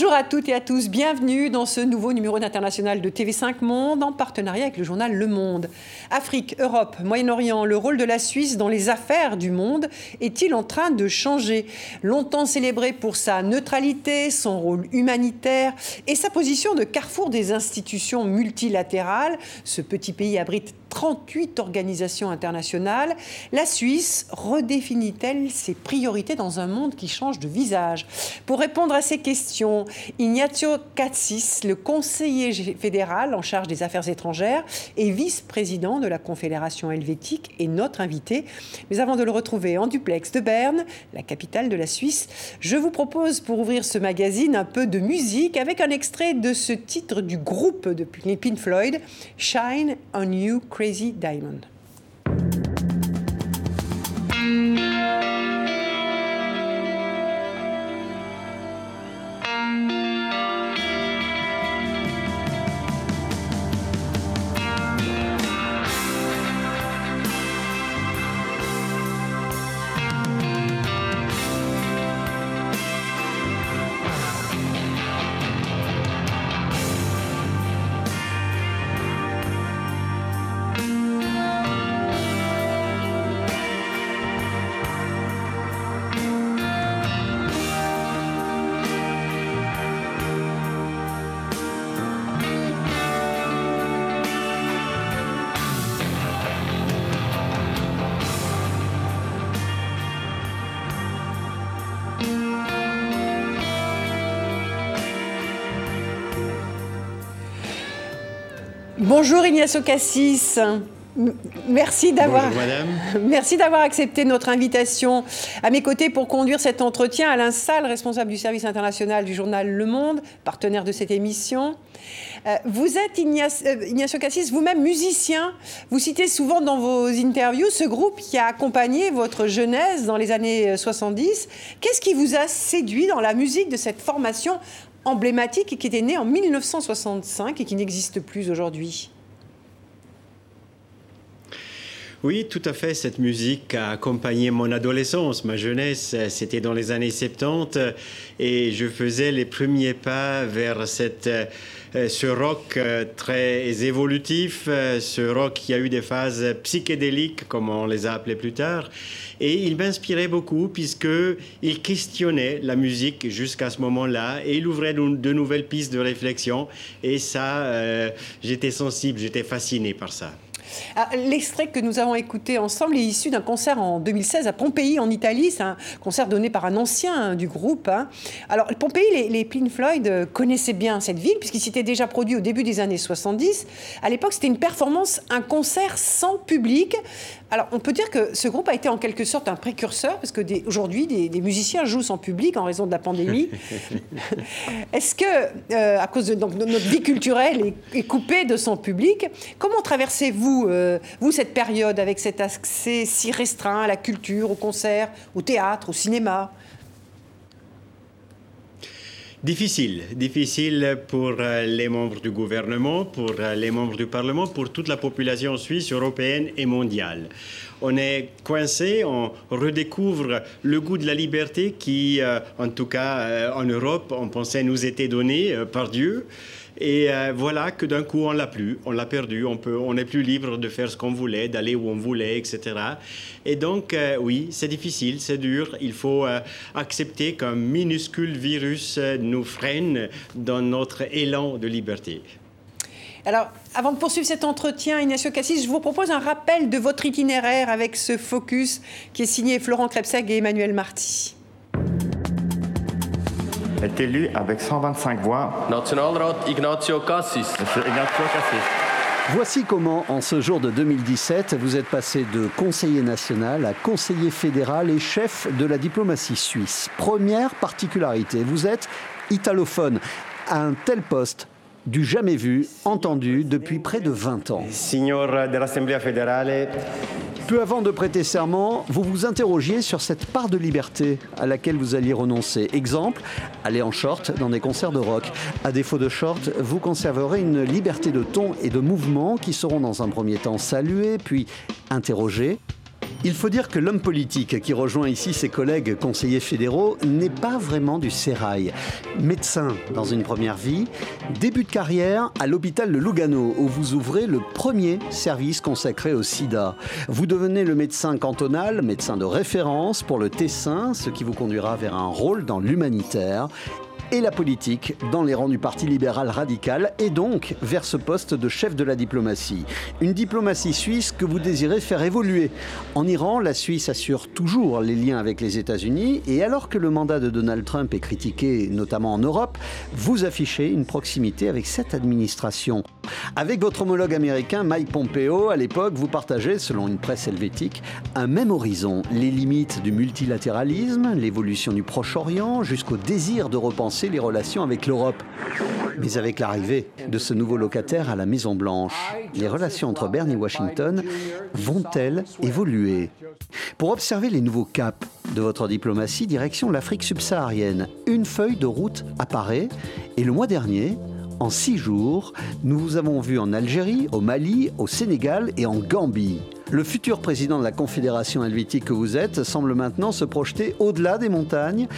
Bonjour à toutes et à tous, bienvenue dans ce nouveau numéro d'International de TV5 Monde en partenariat avec le journal Le Monde. Afrique, Europe, Moyen-Orient, le rôle de la Suisse dans les affaires du monde est-il en train de changer? Longtemps célébré pour sa neutralité, son rôle humanitaire et sa position de carrefour des institutions multilatérales, ce petit pays abrite 38 organisations internationales, la Suisse redéfinit-elle ses priorités dans un monde qui change de visage? Pour répondre à ces questions, Ignazio Katsis, le conseiller fédéral en charge des affaires étrangères et vice-président de la Confédération helvétique, est notre invité. Mais avant de le retrouver en duplex de Berne, la capitale de la Suisse, je vous propose pour ouvrir ce magazine un peu de musique avec un extrait de ce titre du groupe de Pink Floyd, Shine on You Crazy Diamond. Bonjour Ignacio Cassis. Merci d'avoir, merci d'avoir accepté notre invitation. À mes côtés pour conduire cet entretien, Alain Salle, responsable du service international du journal Le Monde, partenaire de cette émission. Euh, vous êtes euh, Ignacio Cassis, vous-même musicien. Vous citez souvent dans vos interviews ce groupe qui a accompagné votre jeunesse dans les années 70. Euh, Qu'est-ce qui vous a séduit dans la musique de cette formation emblématique qui était né en 1965 et qui n'existe plus aujourd'hui. Oui, tout à fait. Cette musique a accompagné mon adolescence, ma jeunesse. C'était dans les années 70 et je faisais les premiers pas vers cette ce rock euh, très évolutif, euh, ce rock qui a eu des phases psychédéliques, comme on les a appelées plus tard. Et il m'inspirait beaucoup puisqu'il questionnait la musique jusqu'à ce moment-là et il ouvrait de nouvelles pistes de réflexion. Et ça, j'étais sensible, j'étais fasciné par ça. Ah, l'extrait que nous avons écouté ensemble est issu d'un concert en 2016 à Pompéi, en Italie. C'est un concert donné par un ancien hein, du groupe. Hein. Alors, Pompéi, les, les Pink Floyd euh, connaissaient bien cette ville, puisqu'ils s'étaient déjà produits au début des années 70. À l'époque, c'était une performance, un concert sans public. Alors, on peut dire que ce groupe a été en quelque sorte un précurseur, parce que aujourd'hui, des, musiciens jouent sans public en raison de la pandémie. Est-ce que, euh, à cause de donc, notre vie culturelle est, coupée de son public, comment traversez-vous, euh, vous, cette période avec cet accès si restreint à la culture, au concert, au théâtre, au cinéma? Difficile, difficile pour euh, les membres du gouvernement, pour euh, les membres du Parlement, pour toute la population suisse, européenne et mondiale. On est coincé, on redécouvre le goût de la liberté qui, en tout cas en Europe, on pensait nous était donné par Dieu. Et euh, voilà que d'un coup, on l'a plus, on l'a perdu, on peut, on n'est plus libre de faire ce qu'on voulait, d'aller où on voulait, etc. Et donc, euh, oui, c'est difficile, c'est dur. Il faut euh, accepter qu'un minuscule virus nous freine dans notre élan de liberté. Alors, avant de poursuivre cet entretien, Ignacio Cassis, je vous propose un rappel de votre itinéraire avec ce focus qui est signé Florent Krebseg et Emmanuel Marty est élu avec 125 voix. Nationalrat Ignacio Cassis. Monsieur Ignacio Cassis. Voici comment, en ce jour de 2017, vous êtes passé de conseiller national à conseiller fédéral et chef de la diplomatie suisse. Première particularité, vous êtes italophone. À un tel poste, du jamais vu, entendu depuis près de 20 ans. Signor de l'Assemblée fédérale. Peu avant de prêter serment, vous vous interrogiez sur cette part de liberté à laquelle vous alliez renoncer. Exemple, aller en short dans des concerts de rock. À défaut de short, vous conserverez une liberté de ton et de mouvement qui seront dans un premier temps saluées, puis interrogées. Il faut dire que l'homme politique qui rejoint ici ses collègues conseillers fédéraux n'est pas vraiment du sérail. Médecin dans une première vie, début de carrière à l'hôpital de Lugano où vous ouvrez le premier service consacré au sida. Vous devenez le médecin cantonal, médecin de référence pour le Tessin, ce qui vous conduira vers un rôle dans l'humanitaire et la politique dans les rangs du Parti libéral radical et donc vers ce poste de chef de la diplomatie. Une diplomatie suisse que vous désirez faire évoluer. En Iran, la Suisse assure toujours les liens avec les États-Unis et alors que le mandat de Donald Trump est critiqué notamment en Europe, vous affichez une proximité avec cette administration. Avec votre homologue américain Mike Pompeo, à l'époque, vous partagez, selon une presse helvétique, un même horizon, les limites du multilatéralisme, l'évolution du Proche-Orient, jusqu'au désir de repenser les relations avec l'Europe. Mais avec l'arrivée de ce nouveau locataire à la Maison-Blanche, les relations entre Bern et Washington vont-elles évoluer? Pour observer les nouveaux caps de votre diplomatie, direction l'Afrique subsaharienne, une feuille de route apparaît et le mois dernier, en six jours, nous vous avons vu en Algérie, au Mali, au Sénégal et en Gambie. Le futur président de la Confédération helvétique que vous êtes semble maintenant se projeter au-delà des montagnes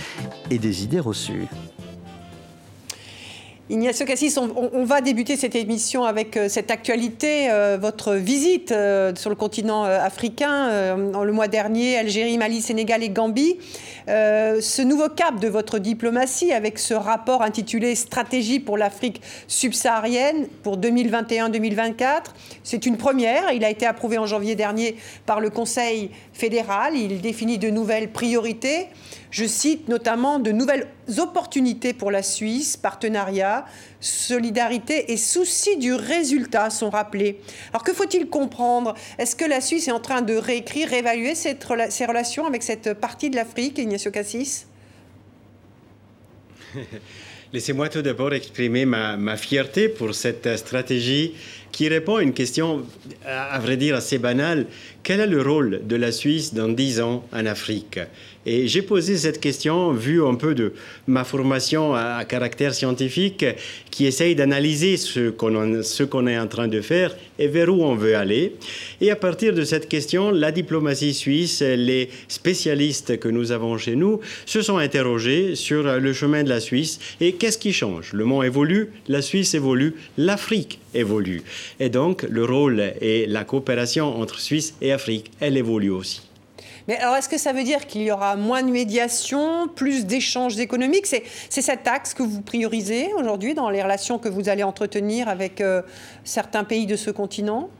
et des idées reçues. Ignacio Cassis, on, va débuter cette émission avec euh, cette actualité, euh, votre visite euh, sur le continent africain le mois dernier, Algérie, Mali, Sénégal et Gambie. ce nouveau cap de votre diplomatie avec ce rapport intitulé Stratégie pour l'Afrique subsaharienne pour 2021-2024, c'est une première. Il a été approuvé en janvier dernier par le Conseil fédéral. Il définit de nouvelles priorités. Je cite notamment de nouvelles opportunités pour la Suisse, partenariat, solidarité et souci du résultat sont rappelés. Alors que faut-il comprendre? Est-ce que la Suisse est en train de réécrire, réévaluer ses relations avec cette partie de l'Afrique, Ignacio Cassis? Laissez-moi tout d'abord exprimer ma, ma, fierté pour cette stratégie qui répond à une question, à vrai dire, assez banale. Quel est le rôle de la Suisse dans dix ans en Afrique? Et j'ai posé cette question vu un peu de ma formation à, caractère scientifique qui essaye d'analyser ce qu'on est en train de faire et vers où on veut aller. Et à partir de cette question, la diplomatie suisse, les spécialistes que nous avons chez nous se sont interrogés sur le chemin de la Suisse et qu'est-ce qui change? Le monde évolue, la Suisse évolue, l'Afrique évolue. Et donc le rôle et la coopération entre Suisse et Afrique, elle évolue aussi. Mais alors, est-ce que ça veut dire qu'il y aura moins de médiation, plus d'échanges économiques? C'est cet axe que vous priorisez aujourd'hui dans les relations que vous allez entretenir avec euh, certains pays de ce continent?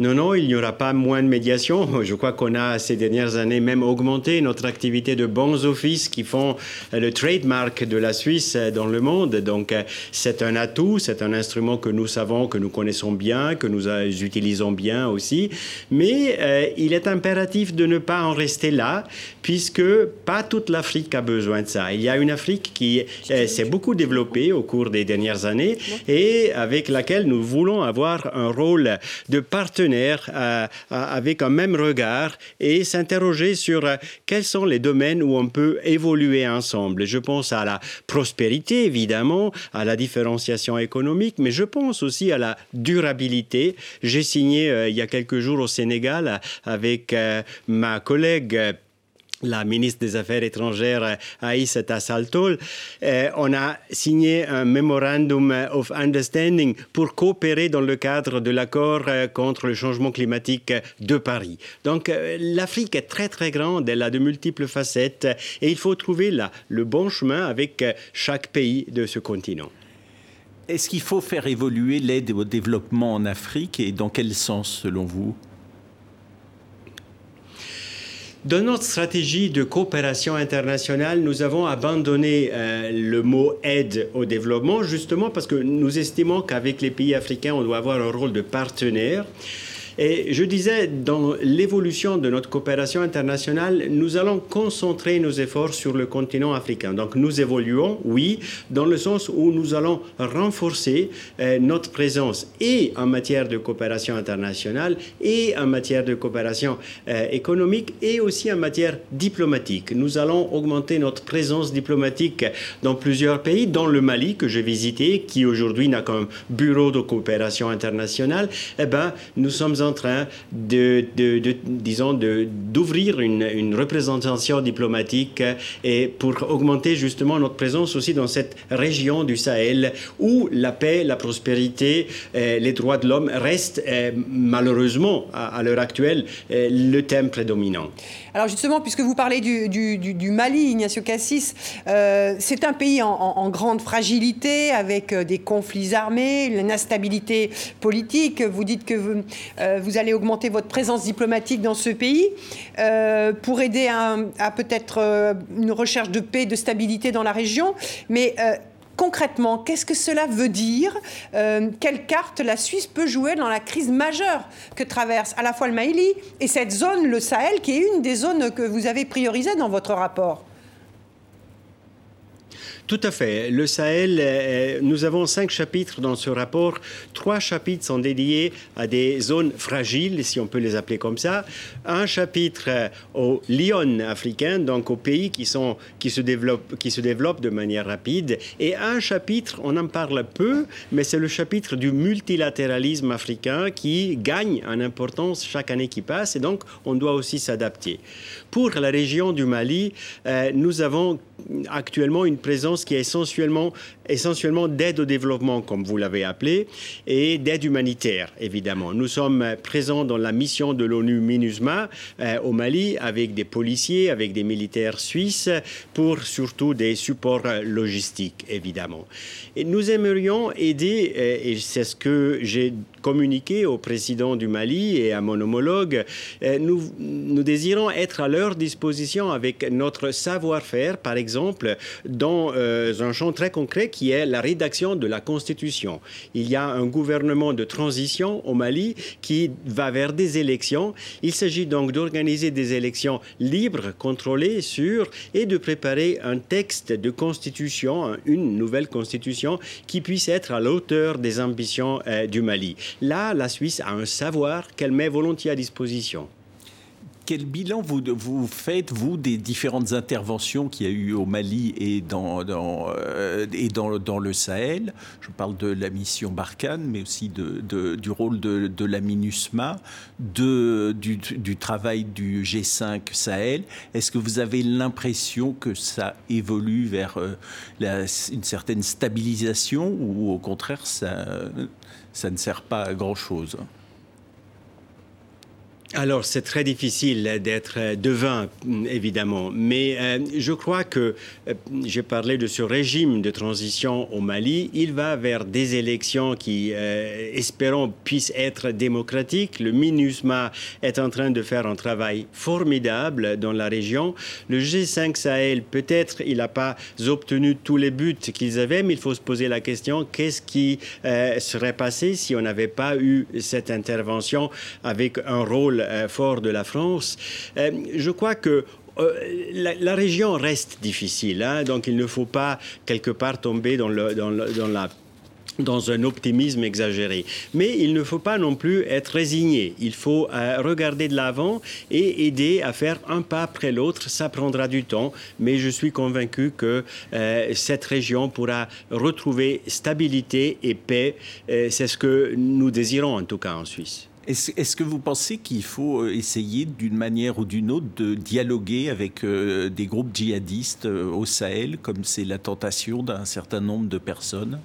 Non, non, il n'y aura pas moins de médiation. Je crois qu'on a ces dernières années même augmenté notre activité de bons offices qui font euh, le trademark de la Suisse euh, dans le monde. Donc euh, c'est un atout, c'est un instrument que nous savons, que nous connaissons bien, que nous utilisons bien aussi. Mais il est impératif de ne pas en rester là, puisque pas toute l'Afrique a besoin de ça. Il y a une Afrique qui s'est beaucoup développée au cours des dernières années et avec laquelle nous voulons avoir un rôle de partenaire euh, avec un même regard et s'interroger sur euh, quels sont les domaines où on peut évoluer ensemble. Je pense à la prospérité, évidemment, à la différenciation économique, mais je pense aussi à la durabilité. J'ai signé euh, il y a quelques jours au Sénégal avec ma collègue la ministre des Affaires étrangères Aïssa Tassaltol, euh, on a signé un Memorandum of Understanding pour coopérer dans le cadre de l'accord euh, contre le changement climatique de Paris. Donc euh, l'Afrique est très très grande, elle a de multiples facettes et il faut trouver là le bon chemin avec chaque pays de ce continent. Est-ce qu'il faut faire évoluer l'aide au développement en Afrique et dans quel sens selon vous? Dans notre stratégie de coopération internationale, nous avons abandonné euh, le mot aide au développement justement parce que nous estimons qu'avec les pays africains, on doit avoir un rôle de partenaire. Et je disais, dans l'évolution de notre coopération internationale, nous allons concentrer nos efforts sur le continent africain. Donc nous évoluons, oui, dans le sens où nous allons renforcer euh, notre présence et en matière de coopération internationale et en matière de coopération euh, économique et aussi en matière diplomatique. Nous allons augmenter notre présence diplomatique dans plusieurs pays, dans le Mali que j'ai visité, qui aujourd'hui n'a qu'un bureau de coopération internationale. Eh ben, nous sommes en train de, disons, d'ouvrir une, représentation diplomatique et pour augmenter justement notre présence aussi dans cette région du Sahel où la paix, la prospérité, les droits de l'homme restent malheureusement à, l'heure actuelle le thème prédominant. Alors justement, puisque vous parlez du, Mali, Ignacio Cassis, euh, c'est un pays en, grande fragilité, avec euh, des conflits armés, une instabilité politique. Vous dites que euh, vous allez augmenter votre présence diplomatique dans ce pays pour aider à, peut-être une recherche de paix, de stabilité dans la région. Mais Concrètement, qu'est-ce que cela veut dire? Euh, Quelle carte la Suisse peut jouer dans la crise majeure que traverse à la fois le Mali et cette zone, le Sahel, qui est une des zones que vous avez priorisées dans votre rapport? Tout à fait. Le Sahel, euh, nous avons cinq chapitres dans ce rapport. Trois chapitres sont dédiés à des zones fragiles, si on peut les appeler comme ça. Un chapitre euh, aux Lyon africains, donc aux pays qui, sont, qui, se développent, qui se développent de manière rapide. Et un chapitre, on en parle peu, mais c'est le chapitre du multilatéralisme africain qui gagne en importance chaque année qui passe. Et donc, on doit aussi s'adapter. Pour la région du Mali, euh, nous avons actuellement une présence qui est essentiellement, essentiellement d'aide au développement, comme vous l'avez appelé, et d'aide humanitaire, évidemment. Nous sommes présents dans la mission de l'ONU MINUSMA euh, au Mali avec des policiers, avec des militaires suisses, pour surtout des supports logistiques, évidemment. Et nous aimerions aider, euh, et c'est ce que j'ai communiqué au président du Mali et à mon homologue, nous, nous désirons être à leur disposition avec notre savoir-faire, par exemple, dans euh, un champ très concret qui est la rédaction de la Constitution. Il y a un gouvernement de transition au Mali qui va vers des élections. Il s'agit donc d'organiser des élections libres, contrôlées, sûres, et de préparer un texte de constitution, une nouvelle constitution, qui puisse être à l'auteur des ambitions euh, du Mali. Là, la Suisse a un savoir qu'elle met volontiers à disposition. Quel bilan vous, faites, vous, des différentes interventions qu'il y a eu au Mali et dans, euh, et dans, le Sahel? Je parle de la mission Barkhane, mais aussi de, du rôle de, la MINUSMA, de, du, travail du G5 Sahel. Est-ce que vous avez l'impression que ça évolue vers euh, une certaine stabilisation ou au contraire, ça ne sert pas à grand-chose? Alors, c'est très difficile d'être devin, évidemment, mais euh, je crois que euh, j'ai parlé de ce régime de transition au Mali. Il va vers des élections qui, euh, espérons, puissent être démocratiques. Le MINUSMA est en train de faire un travail formidable dans la région. Le G5 Sahel, peut-être, il n'a pas obtenu tous les buts qu'ils avaient, mais il faut se poser la question qu'est-ce qui serait passé si on n'avait pas eu cette intervention avec un rôle euh, fort de la France. Euh, je crois que euh, la, région reste difficile, hein, donc il ne faut pas quelque part tomber dans, un optimisme exagéré. Mais il ne faut pas non plus être résigné. Il faut regarder de l'avant et aider à faire un pas après l'autre. Ça prendra du temps, mais je suis convaincu que cette région pourra retrouver stabilité et paix. C'est ce que nous désirons en tout cas en Suisse. Est-ce que vous pensez qu'il faut euh, essayer d'une manière ou d'une autre de dialoguer avec euh, des groupes djihadistes euh, au Sahel, comme c'est la tentation d'un certain nombre de personnes?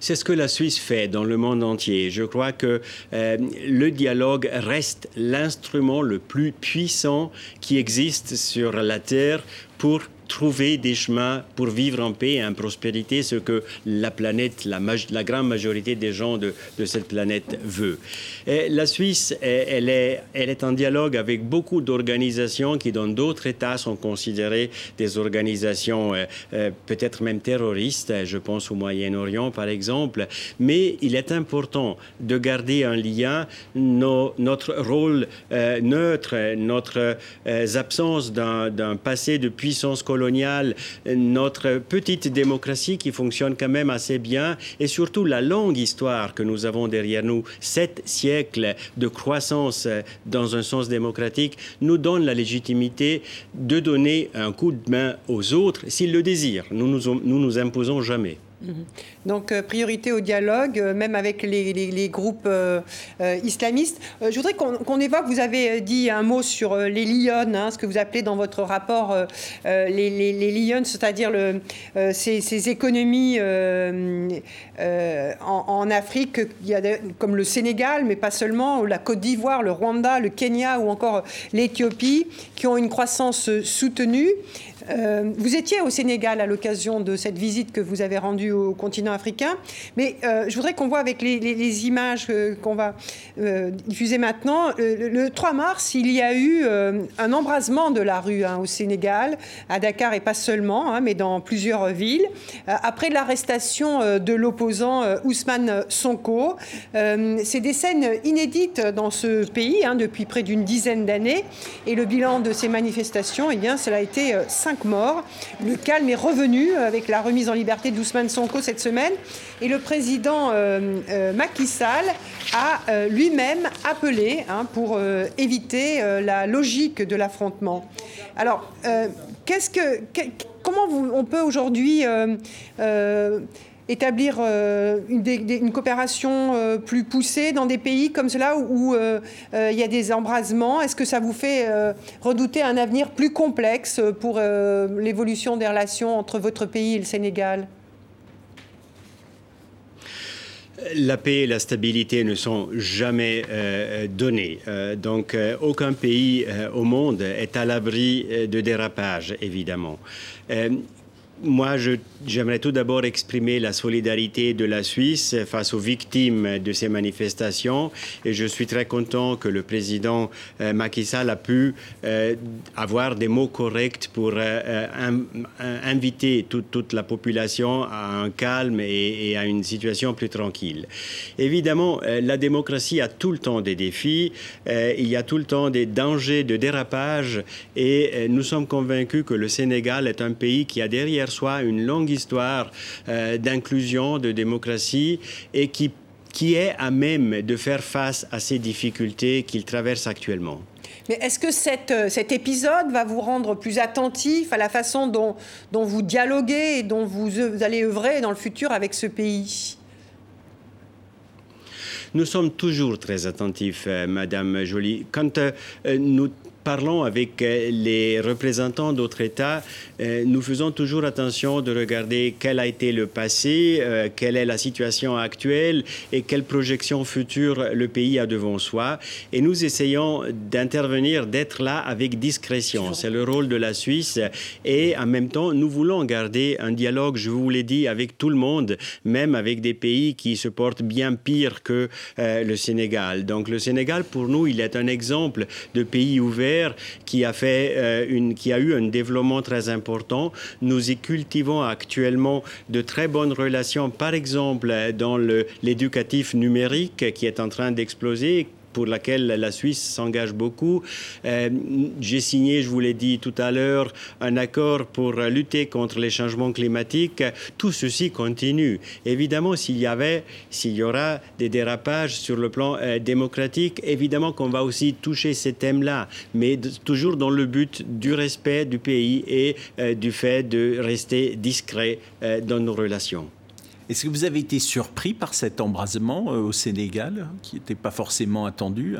C'est ce que la Suisse fait dans le monde entier. Je crois que le dialogue reste l'instrument le plus puissant qui existe sur la Terre pour trouver des chemins pour vivre en paix et en prospérité, ce que la planète, la, grande majorité des gens de, de cette planète veut. La Suisse, elle est, elle est en dialogue avec beaucoup d'organisations qui, dans d'autres États, sont considérées des organisations euh, euh, peut-être même terroristes. Je pense au Moyen-Orient, par exemple. Mais il est important de garder un lien, notre rôle neutre, notre absence d'un passé de puissance coloniale notre petite démocratie qui fonctionne quand même assez bien, et surtout la longue histoire que nous avons derrière nous, sept siècles de croissance dans un sens démocratique, nous donne la légitimité de donner un coup de main aux autres s'ils le désirent. Nous nous, nous, nous imposons jamais. Mhm. Donc, euh, priorité au dialogue, euh, même avec les, groupes euh, islamistes. je voudrais qu'on évoque, vous avez dit un mot sur les Lyonnes, hein, ce que vous appelez dans votre rapport les, les, c'est-à-dire ces, économies en, Afrique, comme le Sénégal, mais pas seulement, la Côte d'Ivoire, le Rwanda, le Kenya ou encore l'Éthiopie, qui ont une croissance soutenue. Euh, vous étiez au Sénégal à l'occasion de cette visite que vous avez rendue au continent africain, mais euh, je voudrais qu'on voit avec les, images euh, qu'on va diffuser maintenant. Le, 3 mars, il y a eu un embrasement de la rue hein, au Sénégal, à Dakar et pas seulement, hein, mais dans plusieurs villes, après l'arrestation de l'opposant Ousmane Sonko. C'est des scènes inédites dans ce pays hein, depuis près d'une dizaine d'années, et le bilan de ces manifestations, eh bien, cela a été 5 morts. Le calme est revenu avec la remise en liberté d'Ousmane Sonko cette semaine. Et le président euh, euh, Macky Sall a euh, lui-même appelé hein, pour éviter la logique de l'affrontement. Alors, comment on peut aujourd'hui établir euh, une, coopération euh, plus poussée dans des pays comme cela où, euh, il y a des embrasements? Est-ce que ça vous fait redouter un avenir plus complexe pour l'évolution des relations entre votre pays et le Sénégal? La paix et la stabilité ne sont jamais données. donc, aucun pays au monde est à l'abri de dérapage, évidemment. Moi, j'aimerais tout d'abord exprimer la solidarité de la Suisse face aux victimes de ces manifestations et je suis très content que le président euh, Macky Sall a pu euh, avoir des mots corrects pour euh, inviter toute, la population à un calme et, et, à une situation plus tranquille. Évidemment, la démocratie a tout le temps des défis, il y a tout le temps des dangers de dérapage et nous sommes convaincus que le Sénégal est un pays qui a derrière une longue histoire euh, d'inclusion, de démocratie et qui, qui est à même de faire face à ces difficultés qu'il traverse actuellement. Mais est-ce que cette, euh, cet épisode va vous rendre plus attentif à la façon dont, dont vous dialoguez et dont vous, vous allez œuvrer dans le futur avec ce pays? Nous sommes toujours très attentifs, euh, Madame Jolie. Quand nous parlons avec euh, les représentants d'autres États, euh, nous faisons toujours attention de regarder quel a été le passé, euh, quelle est la situation actuelle et quelle projection future le pays a devant soi. Et nous essayons d'intervenir, d'être là avec discrétion. C'est le rôle de la Suisse. Et en même temps, nous voulons garder un dialogue, je vous l'ai dit, avec tout le monde, même avec des pays qui se portent bien pire que le Sénégal. Donc le Sénégal, pour nous, il est un exemple de pays ouvert qui a, fait, euh, une, qui a eu un développement très important. Nous y cultivons actuellement de très bonnes relations, par exemple dans l'éducatif numérique qui est en train d'exploser, pour laquelle la Suisse s'engage beaucoup. Euh, j'ai signé, je vous l'ai dit tout à l'heure, un accord pour lutter contre les changements climatiques. Tout ceci continue. Évidemment, s'il y avait, s'il y aura des dérapages sur le plan euh, démocratique, évidemment qu'on va aussi toucher ces thèmes-là, mais toujours dans le but du respect du pays et euh, du fait de rester discret dans nos relations. Est-ce que vous avez été surpris par cet embrasement euh, au Sénégal, qui n'était pas forcément attendu?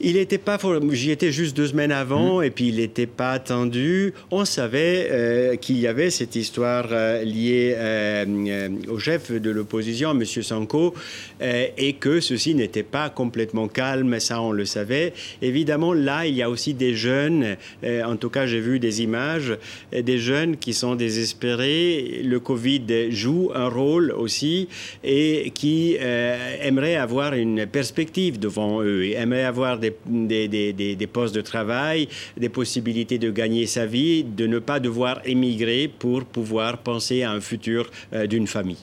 Il n'était pas, j'y étais juste deux semaines avant, mmh. et puis il n'était pas attendu. On savait euh, qu'il y avait cette histoire euh, liée euh, au chef de l'opposition, M. Sanko, et que ceci n'était pas complètement calme, ça on le savait. Évidemment, là, il y a aussi des jeunes, en tout cas j'ai vu des images, des jeunes qui sont désespérés. Le Covid joue un rôle aussi, et qui aimeraient avoir une perspective devant eux, et aimeraient avoir des des, postes de travail, des possibilités de gagner sa vie, de ne pas devoir émigrer pour pouvoir penser à un futur euh, d'une famille.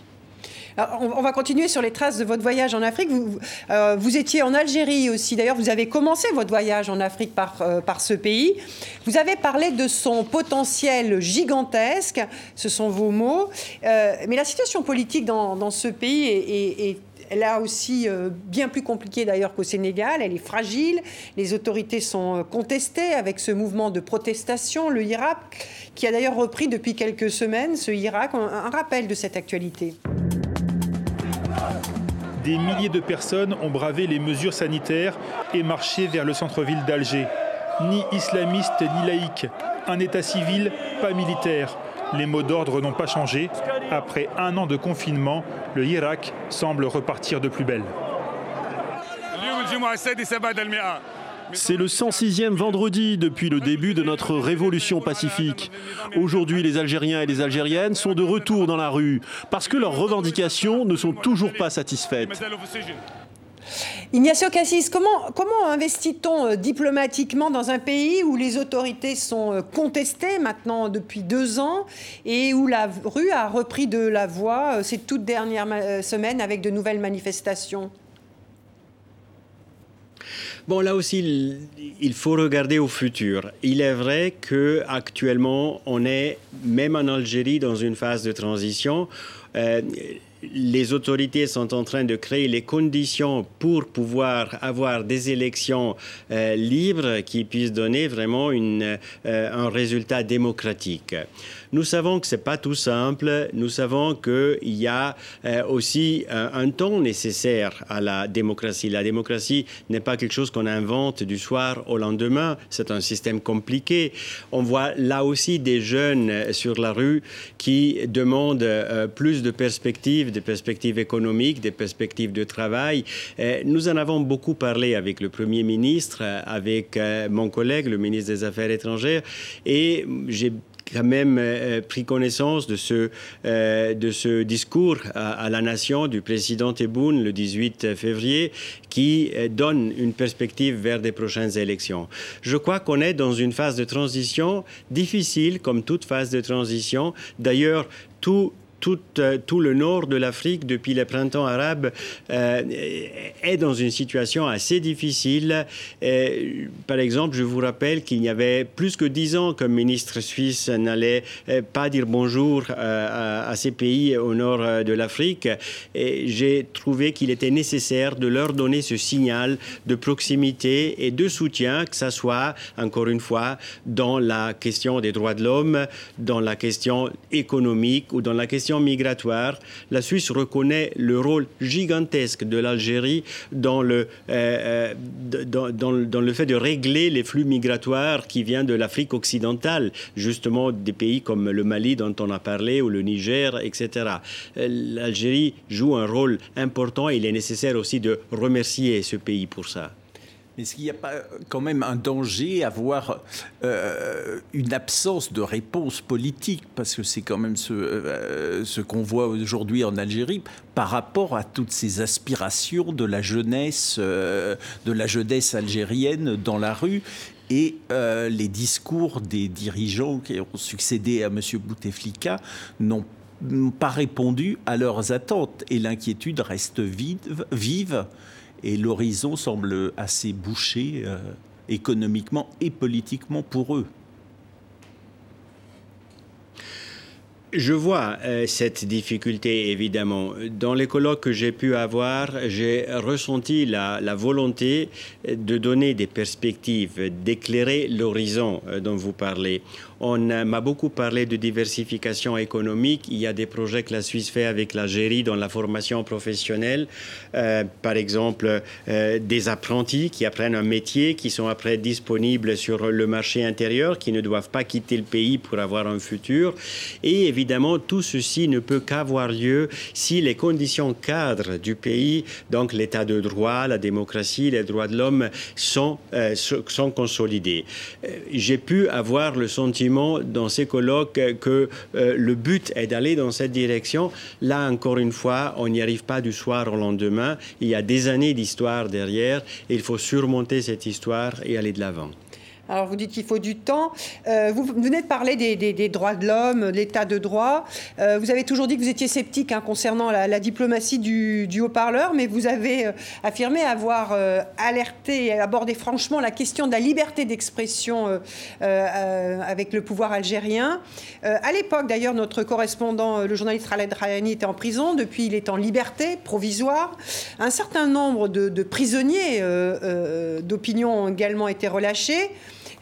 on, va continuer sur les traces de votre voyage en Afrique. Vous, euh, vous étiez en Algérie aussi. D'ailleurs, vous avez commencé votre voyage en Afrique par, euh, par ce pays. Vous avez parlé de son potentiel gigantesque. Ce sont vos mots. mais la situation politique dans, dans ce pays est a aussi bien plus compliqué d'ailleurs qu'au Sénégal. Elle est fragile. Les autorités sont contestées avec ce mouvement de protestation, le Irak, qui a d'ailleurs repris depuis quelques semaines, ce Irak, un rappel de cette actualité. Des milliers de personnes ont bravé les mesures sanitaires et marché vers le centre-ville d'Alger. Ni islamiste ni laïque, un État civil, pas militaire. Les mots d'ordre n'ont pas changé. Après un an de confinement, le Irak semble repartir de plus belle. C'est le 106e vendredi depuis le début de notre révolution pacifique. Aujourd'hui, les Algériens et les Algériennes sont de retour dans la rue parce que leurs revendications ne sont toujours pas satisfaites. Ignacio Cassis, comment, comment investit-on euh, diplomatiquement dans un pays où les autorités sont euh, contestées maintenant depuis deux ans et où la rue a repris de la voie euh, ces toutes dernières semaines avec de nouvelles manifestations? Bon, là aussi, il faut regarder au futur. Il est vrai que actuellement, on est même en Algérie dans une phase de transition. Les autorités sont en train de créer les conditions pour pouvoir avoir des élections euh, libres qui puissent donner vraiment euh, un résultat démocratique. Nous savons que ce n'est pas tout simple. Nous savons qu'il y a euh, aussi un temps nécessaire à la démocratie. La démocratie n'est pas quelque chose qu'on invente du soir au lendemain. C'est un système compliqué. On voit là aussi des jeunes sur la rue qui demandent plus de perspectives des perspectives économiques, des perspectives de travail. Euh, nous en avons beaucoup parlé avec le Premier ministre, avec euh, mon collègue, le ministre des Affaires étrangères, et j'ai quand même euh, pris connaissance de ce, de ce discours à, la nation du président Tebboune le 18 février qui donne une perspective vers des prochaines élections. Je crois qu'on est dans une phase de transition difficile comme toute phase de transition. D'ailleurs, tout euh, tout, le nord de l'Afrique depuis le printemps arabe euh, est dans une situation assez difficile. par exemple, je vous rappelle qu'il y avait plus que dix ans qu'un ministre suisse n'allait euh, pas dire bonjour à, ces pays au nord de l'Afrique. J'ai trouvé qu'il était nécessaire de leur donner ce signal de proximité et de soutien, que ce soit, encore une fois, dans la question des droits de l'homme, dans la question économique ou dans la question migratoire, la Suisse reconnaît le rôle gigantesque de l'Algérie dans le, euh, euh, dans, le fait de régler les flux migratoires qui viennent de l'Afrique occidentale, justement des pays comme le Mali dont on a parlé, ou le Niger, etc. Euh, L'Algérie joue un rôle important et il est nécessaire aussi de remercier ce pays pour ça. Mais est-ce qu'il n'y a pas quand même un danger à avoir euh, une absence de réponse politique? Parce que c'est quand même ce, euh, ce qu'on voit aujourd'hui en Algérie par rapport à toutes ces aspirations de la jeunesse, euh, de la jeunesse algérienne dans la rue et les discours des dirigeants qui ont succédé à M. Bouteflika n'ont pas répondu à leurs attentes et l'inquiétude reste vive et l'horizon semble assez bouché euh, économiquement et politiquement pour eux. Je vois euh, cette difficulté, évidemment. Dans les colloques que j'ai pu avoir, j'ai ressenti la, volonté de donner des perspectives, d'éclairer l'horizon euh, dont vous parlez. On m'a beaucoup parlé de diversification économique. Il y a des projets que la Suisse fait avec l'Algérie dans la formation professionnelle. Euh, par exemple, des apprentis qui apprennent un métier, qui sont après disponibles sur le marché intérieur, qui ne doivent pas quitter le pays pour avoir un futur. Et évidemment, tout ceci ne peut qu'avoir lieu si les conditions cadres du pays, donc l'état de droit, la démocratie, les droits de l'homme, sont, euh, consolidés. J'ai pu avoir le sentiment dans ces colloques que euh, le but est d'aller dans cette direction. Là, encore une fois, on n'y arrive pas du soir au lendemain. Il y a des années d'histoire derrière et il faut surmonter cette histoire et aller de l'avant. Alors vous dites qu'il faut du temps. Euh, vous venez de parler des, droits de l'homme, de l'état de droit. Euh, vous avez toujours dit que vous étiez sceptique hein, concernant la, diplomatie du, haut-parleur, mais vous avez euh, affirmé avoir alerté et abordé franchement la question de la liberté d'expression avec le pouvoir algérien. à l'époque, d'ailleurs, notre correspondant, le journaliste Khaled Rayani, était en prison. Depuis, il est en liberté provisoire. Un certain nombre de, de prisonniers d'opinion ont également été relâchés.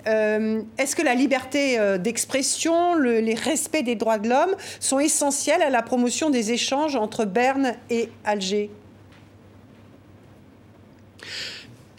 Euh, est-ce que la liberté euh, d'expression, les respects des droits de l'homme sont essentiels à la promotion des échanges entre Berne et Alger?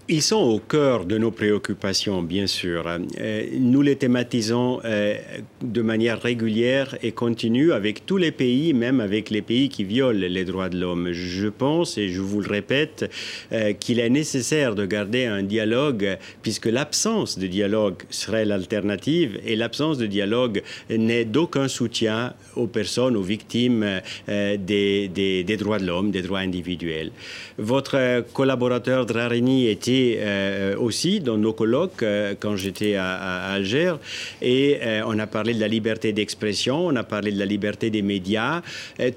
Ils sont au cœur de nos préoccupations, bien sûr. Euh, nous les thématisons euh, de manière régulière et continue avec tous les pays, même avec les pays qui violent les droits de l'homme. Je pense, et je vous le répète, euh, qu'il est nécessaire de garder un dialogue, puisque l'absence de dialogue serait l'alternative, et l'absence de dialogue n'est d'aucun soutien aux personnes, aux victimes des, des, droits de l'homme, des droits individuels. Votre collaborateur Drarini était euh, aussi dans nos colloques euh, quand j'étais à, Alger. Et euh, on a parlé de la liberté d'expression, on a parlé de la liberté des médias.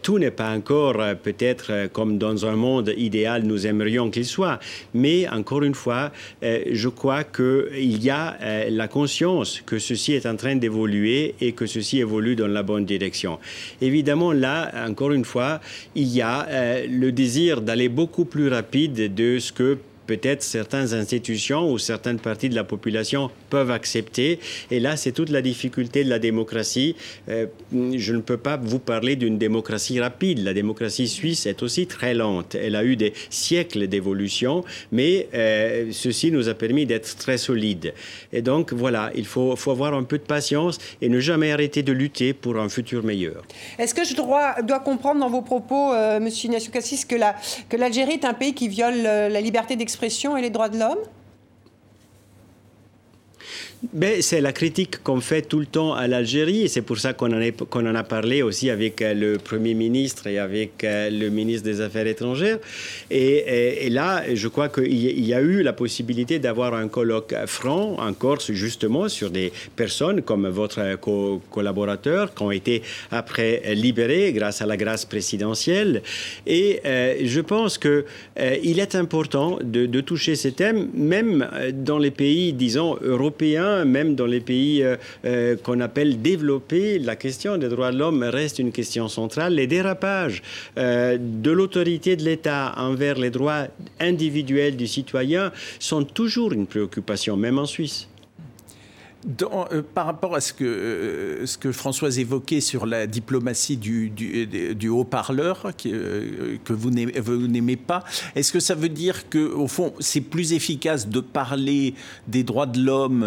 tout n'est pas encore peut-être comme dans un monde idéal nous aimerions qu'il soit. Mais encore une fois, je crois qu'il y a la conscience que ceci est en train d'évoluer et que ceci évolue dans la bonne direction. Évidemment, là, encore une fois, il y a le désir d'aller beaucoup plus rapide de ce que peut-être certaines institutions ou certaines parties de la population peuvent accepter. Et là, c'est toute la difficulté de la démocratie. Euh, je ne peux pas vous parler d'une démocratie rapide. La démocratie suisse est aussi très lente. Elle a eu des siècles d'évolution, mais euh, ceci nous a permis d'être très solides. Et donc, voilà, il faut, avoir un peu de patience et ne jamais arrêter de lutter pour un futur meilleur. Est-ce que je dois, comprendre dans vos propos, euh, Ignacio Cassis, que l'Algérie est un pays qui viole euh, la liberté d'expression et les droits de l'homme? C'est la critique qu'on fait tout le temps à l'Algérie et c'est pour ça qu'on en, qu'on en, a parlé aussi avec euh, le Premier ministre et avec euh, le ministre des Affaires étrangères. Et, là, je crois qu'il y a eu la possibilité d'avoir un colloque franc en Corse justement sur des personnes comme votre collaborateur qui ont été après libérés grâce à la grâce présidentielle. Et euh, je pense qu'il il est important de toucher ces thèmes, même dans les pays, disons, européens même dans les pays euh, euh, qu'on appelle développés, la question des droits de l'homme reste une question centrale. Les dérapages euh, de l'autorité de l'État envers les droits individuels du citoyen sont toujours une préoccupation, même en Suisse. Euh, par rapport à ce que, euh, ce que Françoise évoquait sur la diplomatie du, haut-parleur euh, que vous n'aimez pas, est-ce que ça veut dire que au fond c'est plus efficace de parler des droits de l'homme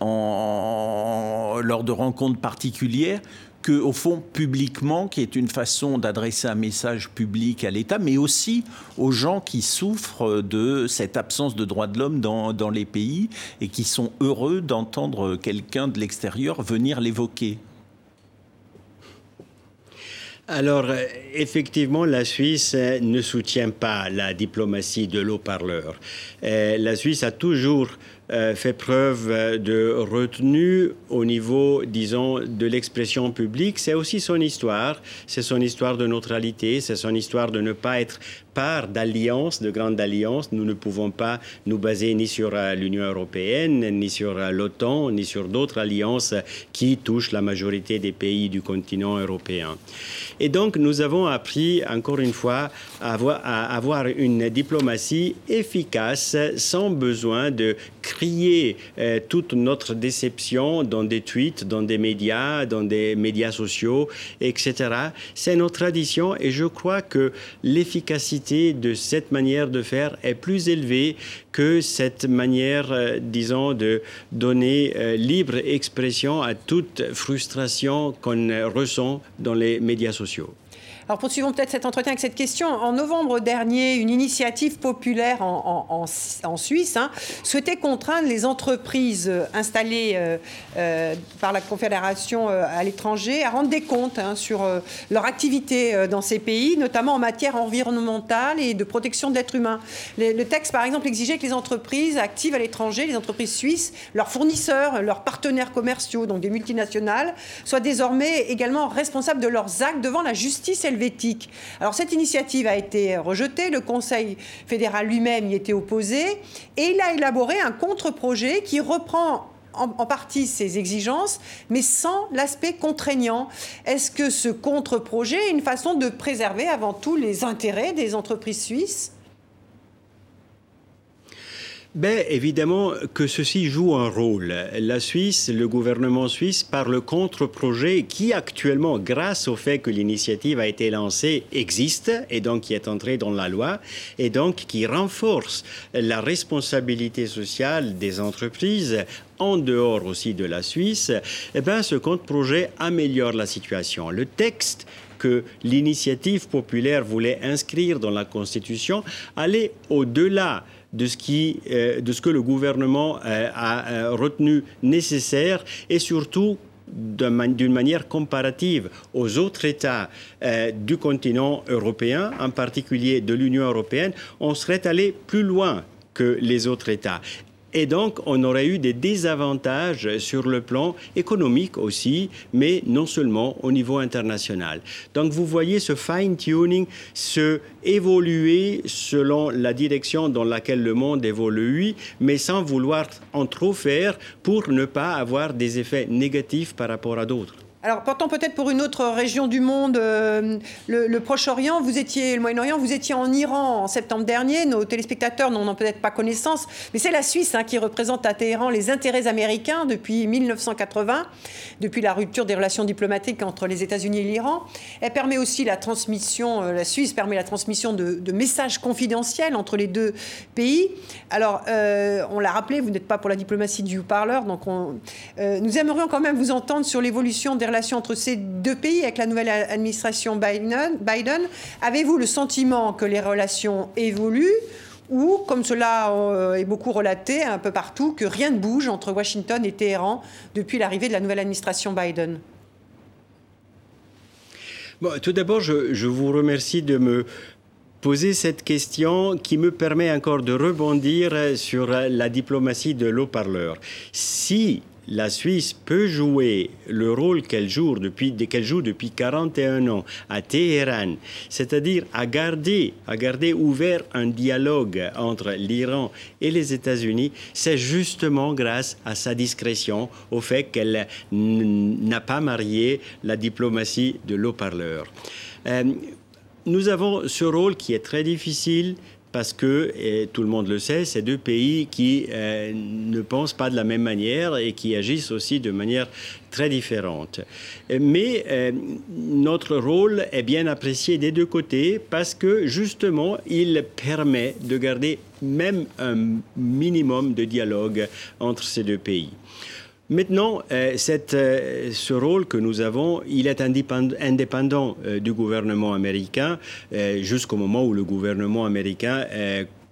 lors de rencontres particulières que, au fond, publiquement, qui est une façon d'adresser un message public à l'État, mais aussi aux gens qui souffrent de cette absence de droits de l'homme dans, dans les pays et qui sont heureux d'entendre quelqu'un de l'extérieur venir l'évoquer. Alors, effectivement, la Suisse ne soutient pas la diplomatie de l'eau-parleur. Euh, la Suisse a toujours euh, fait preuve euh, de retenue au niveau, disons, de l'expression publique. C'est aussi son histoire. C'est son histoire de neutralité. C'est son histoire de ne pas être part d'alliances, de grandes alliances. Nous ne pouvons pas nous baser ni sur euh, l'Union européenne, ni sur l'OTAN, ni sur d'autres alliances qui touchent la majorité des pays du continent européen. Et donc, nous avons appris, encore une fois, à avoir, une diplomatie efficace sans besoin de crier euh, toute notre déception dans des tweets, dans des médias, dans des médias sociaux, etc. C'est notre tradition et je crois que l'efficacité de cette manière de faire est plus élevée que cette manière, euh, disons, de donner euh, libre expression à toute frustration qu'on ressent dans les médias sociaux. Alors poursuivons peut-être cet entretien avec cette question. En novembre dernier, une initiative populaire en, Suisse hein, souhaitait contraindre les entreprises installées euh, euh, par la Confédération euh, à l'étranger à rendre des comptes hein, sur leur activité dans ces pays, notamment en matière environnementale et de protection d'êtres humains. Le, texte, par exemple, exigeait que les entreprises actives à l'étranger, les entreprises suisses, leurs fournisseurs, leurs partenaires commerciaux, donc des multinationales, soient désormais également responsables de leurs actes devant la justice Alors cette initiative a été rejetée, le Conseil fédéral lui-même y était opposé, et il a élaboré un contre-projet qui reprend en, partie ces exigences, mais sans l'aspect contraignant. Est-ce que ce contre-projet est une façon de préserver avant tout les intérêts des entreprises suisses? Ben, Évidemment que ceci joue un rôle. La Suisse, le gouvernement suisse, par le contre-projet qui actuellement, grâce au fait que l'initiative a été lancée, existe et donc qui est entrée dans la loi et donc qui renforce la responsabilité sociale des entreprises en dehors aussi de la Suisse, eh ben, ce contre-projet améliore la situation. Le texte que l'initiative populaire voulait inscrire dans la Constitution allait au-delà de ce, qui, euh, de ce que le gouvernement euh, a euh, retenu nécessaire et surtout d'une manière comparative aux autres États du continent européen, en particulier de l'Union européenne, on serait allé plus loin que les autres États. Et donc, on aurait eu des désavantages sur le plan économique aussi, mais non seulement au niveau international. Donc, vous voyez ce fine-tuning se évoluer selon la direction dans laquelle le monde évolue, mais sans vouloir en trop faire pour ne pas avoir des effets négatifs par rapport à d'autres. Alors, portant peut-être pour une autre région du monde, euh, le, Proche-Orient, vous étiez, le Moyen-Orient, vous étiez en Iran en septembre dernier. Nos téléspectateurs n'en ont peut-être pas connaissance, mais c'est la Suisse hein, qui représente à Téhéran les intérêts américains depuis 1980, depuis la rupture des relations diplomatiques entre les États-Unis et l'Iran. Elle permet aussi la transmission, euh, la Suisse permet la transmission de, messages confidentiels entre les deux pays. Alors, euh, on l'a rappelé, vous n'êtes pas pour la diplomatie du parleur, donc on, nous aimerions quand même vous entendre sur l'évolution des relations entre ces deux pays avec la nouvelle administration Biden, Biden avez-vous le sentiment que les relations évoluent ou, comme cela euh, est beaucoup relaté un peu partout, que rien ne bouge entre Washington et Téhéran depuis l'arrivée de la nouvelle administration Biden? Tout d'abord, je, je vous remercie de me poser cette question qui me permet encore de rebondir sur la diplomatie de l'eau-parleur. Si la Suisse peut jouer le rôle qu'elle joue depuis, qu'elle joue depuis 41 ans à Téhéran, c'est-à-dire à garder, à garder ouvert un dialogue entre l'Iran et les États-Unis, c'est justement grâce à sa discrétion, au fait qu'elle n'a pas marié la diplomatie de l'eau-parleur. Euh, nous avons ce rôle qui est très difficile parce que, tout le monde le sait, c'est deux pays qui euh, ne pensent pas de la même manière et qui agissent aussi de manière très différente. Mais euh, notre rôle est bien apprécié des deux côtés parce que justement, il permet de garder même un minimum de dialogue entre ces deux pays. Maintenant, euh, euh, ce rôle que nous avons, il est indépendant, euh, du gouvernement américain jusqu'au moment où le gouvernement américain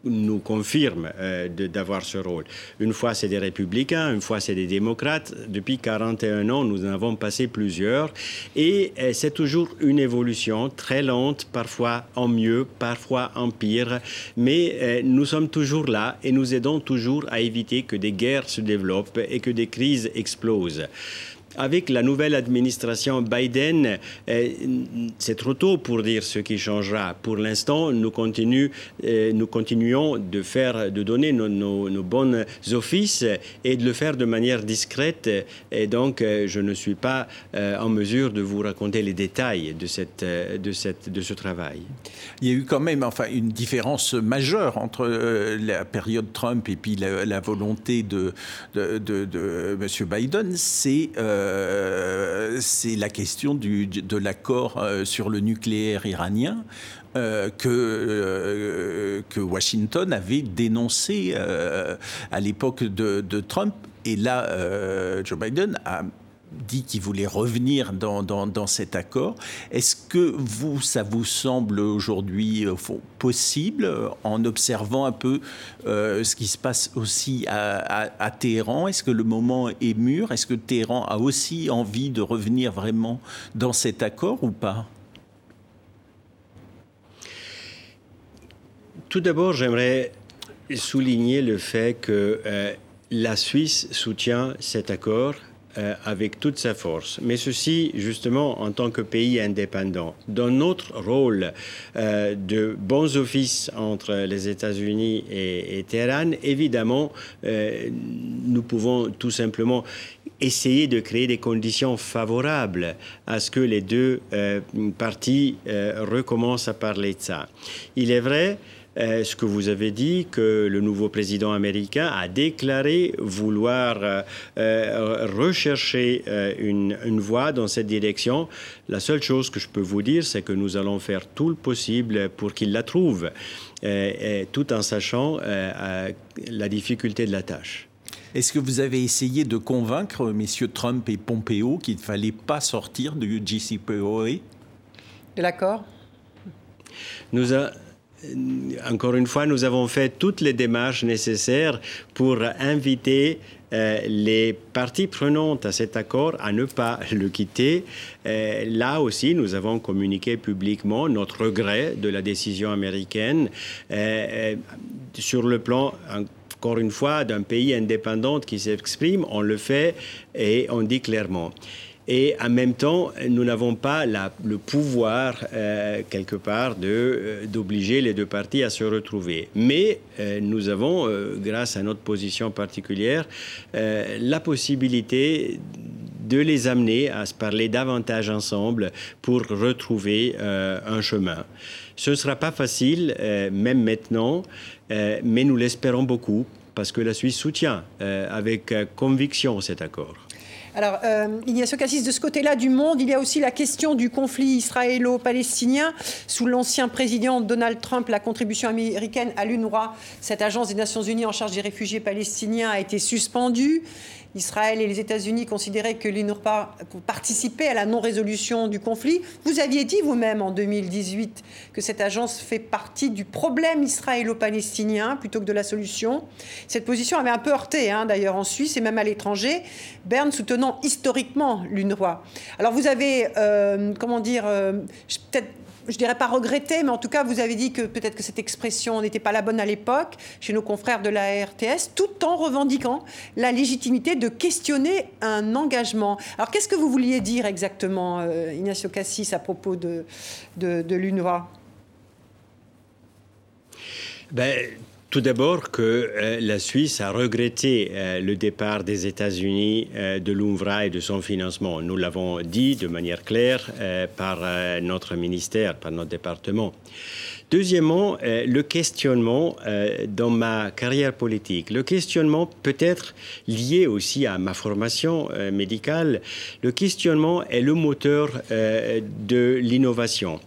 nous confirme euh, d'avoir ce rôle. Une fois, c'est des républicains, une fois, c'est des démocrates. Depuis 41 ans, nous en avons passé plusieurs. Et euh, c'est toujours une évolution très lente, parfois en mieux, parfois en pire. Mais euh, nous sommes toujours là et nous aidons toujours à éviter que des guerres se développent et que des crises explosent avec la nouvelle administration Biden, euh, c'est trop tôt pour dire ce qui changera. Pour l'instant, nous, euh, continuons de, faire, de donner nos, nos, bons offices et de le faire de manière discrète. Et donc, euh, je ne suis pas en mesure de vous raconter les détails de, ce travail. Il y a eu quand même enfin, une différence majeure entre la période Trump et puis la, volonté de, de, M. Biden. C'est c'est la question de l'accord euh, sur le nucléaire iranien. Euh, que, que Washington avait dénoncé à l'époque de, Trump. Et là, Joe Biden a dit qu'il voulait revenir dans, dans, cet accord. Est-ce que vous, ça vous semble aujourd'hui possible en observant un peu ce qui se passe aussi à, à Téhéran? Est-ce que le moment est mûr? Est-ce que Téhéran a aussi envie de revenir vraiment dans cet accord ou pas? Tout d'abord, j'aimerais souligner le fait que euh, la Suisse soutient cet accord. euh, avec toute sa force. Mais ceci, justement, en tant que pays indépendant. Dans notre rôle euh, de bons offices entre les États-Unis et, et, Téhéran, évidemment, nous pouvons tout simplement essayer de créer des conditions favorables à ce que les deux parties recommencent à parler de ça. Il est vrai est-ce que vous avez dit que le nouveau président américain a déclaré vouloir euh, euh, rechercher euh, une, une, voie dans cette direction? La seule chose que je peux vous dire, c'est que nous allons faire tout le possible pour qu'il la trouve, tout en sachant la difficulté de la tâche. Est-ce que vous avez essayé de convaincre messieurs Trump et Pompeo qu'il ne fallait pas sortir du JCPOA De l'accord? Nous, a, encore une fois, nous avons fait toutes les démarches nécessaires pour inviter euh, les parties prenantes à cet accord à ne pas le quitter. Euh, là aussi, nous avons communiqué publiquement notre regret de la décision américaine euh, sur le plan encore une fois, d'un pays indépendant qui s'exprime, on le fait et on dit clairement et en même temps, nous n'avons pas le pouvoir, euh, quelque part, euh, d'obliger les deux parties à se retrouver. Mais euh, nous avons, grâce à notre position particulière, la possibilité de les amener à se parler davantage ensemble pour retrouver un chemin. Ce ne sera pas facile, même maintenant, mais nous l'espérons beaucoup parce que la Suisse soutient avec conviction cet accord. Alors, euh, Ignacio Cassis, de ce côté-là du monde, il y a aussi la question du conflit israélo-palestinien. Sous l'ancien président Donald Trump, la contribution américaine à l'UNRWA, cette agence des Nations Unies en charge des réfugiés palestiniens, a été suspendue. Israël et les États-Unis considéraient que l'UNRWA participait à la non-résolution du conflit. Vous aviez dit vous-même en 2018 que cette agence fait partie du problème israélo-palestinien plutôt que de la solution. Cette position avait un peu heurté, hein, d'ailleurs, en Suisse et même à l'étranger, Berne soutenant historiquement l'UNRWA. Alors vous avez, euh, comment dire, euh, peut-être je dirais pas regretter, mais en tout cas, vous avez dit que peut-être que cette expression n'était pas la bonne à l'époque chez nos confrères de la RTS, tout en revendiquant la légitimité de questionner un engagement. Alors, qu'est-ce que vous vouliez dire exactement, euh, Ignacio Cassis, à propos de, de, l'UNRWA? Ben, tout d'abord que euh, la Suisse a regretté euh, le départ des États-Unis euh, de l'UNRWA et de son financement. Nous l'avons dit de manière claire par notre ministère, par notre département. Deuxièmement, le questionnement dans ma carrière politique. Le questionnement peut être lié aussi à ma formation médicale. Le questionnement est le moteur de l'innovation